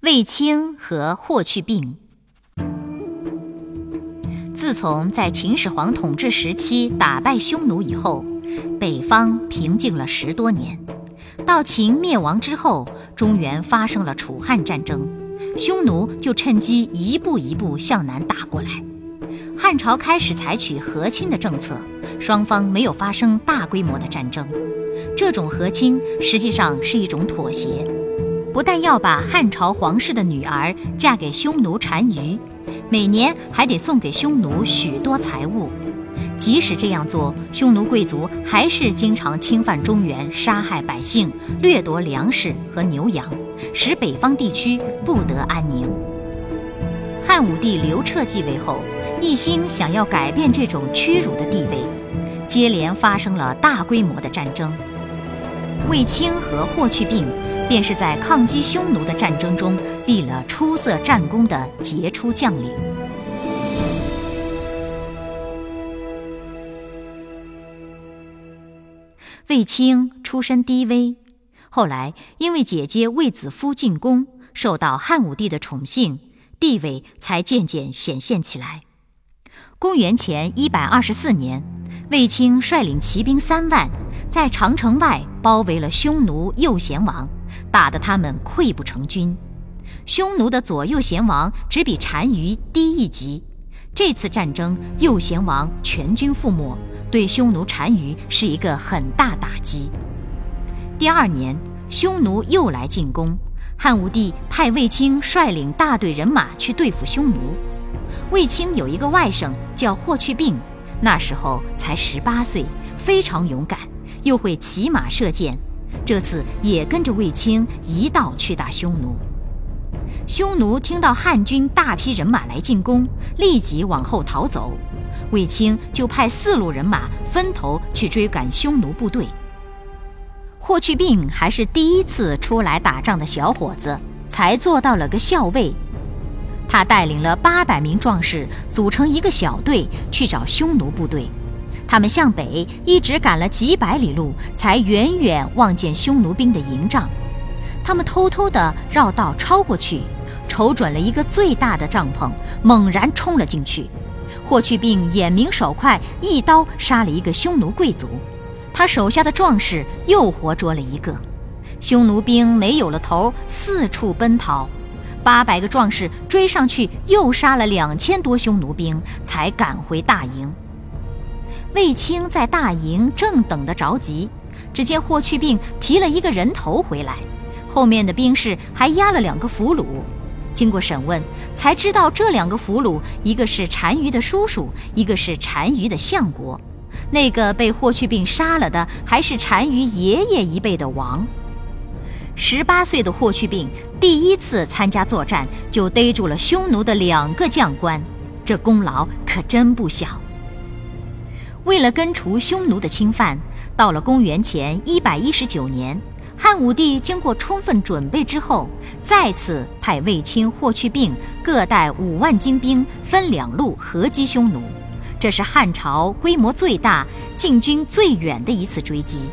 卫青和霍去病。自从在秦始皇统治时期打败匈奴以后，北方平静了十多年。到秦灭亡之后，中原发生了楚汉战争，匈奴就趁机一步一步向南打过来。汉朝开始采取和亲的政策，双方没有发生大规模的战争。这种和亲实际上是一种妥协。不但要把汉朝皇室的女儿嫁给匈奴单于，每年还得送给匈奴许多财物。即使这样做，匈奴贵族还是经常侵犯中原，杀害百姓，掠夺粮食和牛羊，使北方地区不得安宁。汉武帝刘彻继位后，一心想要改变这种屈辱的地位，接连发生了大规模的战争。卫青和霍去病。便是在抗击匈奴的战争中立了出色战功的杰出将领。卫青出身低微，后来因为姐姐卫子夫进宫，受到汉武帝的宠幸，地位才渐渐显现起来。公元前一百二十四年，卫青率领骑兵三万，在长城外包围了匈奴右贤王。打得他们溃不成军，匈奴的左右贤王只比单于低一级。这次战争，右贤王全军覆没，对匈奴单于是一个很大打击。第二年，匈奴又来进攻，汉武帝派卫青率领大队人马去对付匈奴。卫青有一个外甥叫霍去病，那时候才十八岁，非常勇敢，又会骑马射箭。这次也跟着卫青一道去打匈奴。匈奴听到汉军大批人马来进攻，立即往后逃走。卫青就派四路人马分头去追赶匈奴部队。霍去病还是第一次出来打仗的小伙子，才做到了个校尉。他带领了八百名壮士，组成一个小队去找匈奴部队。他们向北一直赶了几百里路，才远远望见匈奴兵的营帐。他们偷偷地绕道超过去，瞅准了一个最大的帐篷，猛然冲了进去。霍去病眼明手快，一刀杀了一个匈奴贵族。他手下的壮士又活捉了一个。匈奴兵没有了头，四处奔逃。八百个壮士追上去，又杀了两千多匈奴兵，才赶回大营。卫青在大营正等得着急，只见霍去病提了一个人头回来，后面的兵士还押了两个俘虏。经过审问，才知道这两个俘虏，一个是单于的叔叔，一个是单于的相国。那个被霍去病杀了的，还是单于爷爷一辈的王。十八岁的霍去病第一次参加作战，就逮住了匈奴的两个将官，这功劳可真不小。为了根除匈奴的侵犯，到了公元前一百一十九年，汉武帝经过充分准备之后，再次派卫青、霍去病各带五万精兵，分两路合击匈奴。这是汉朝规模最大、进军最远的一次追击。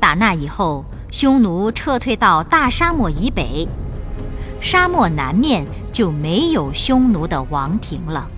打那以后，匈奴撤退到大沙漠以北，沙漠南面就没有匈奴的王庭了。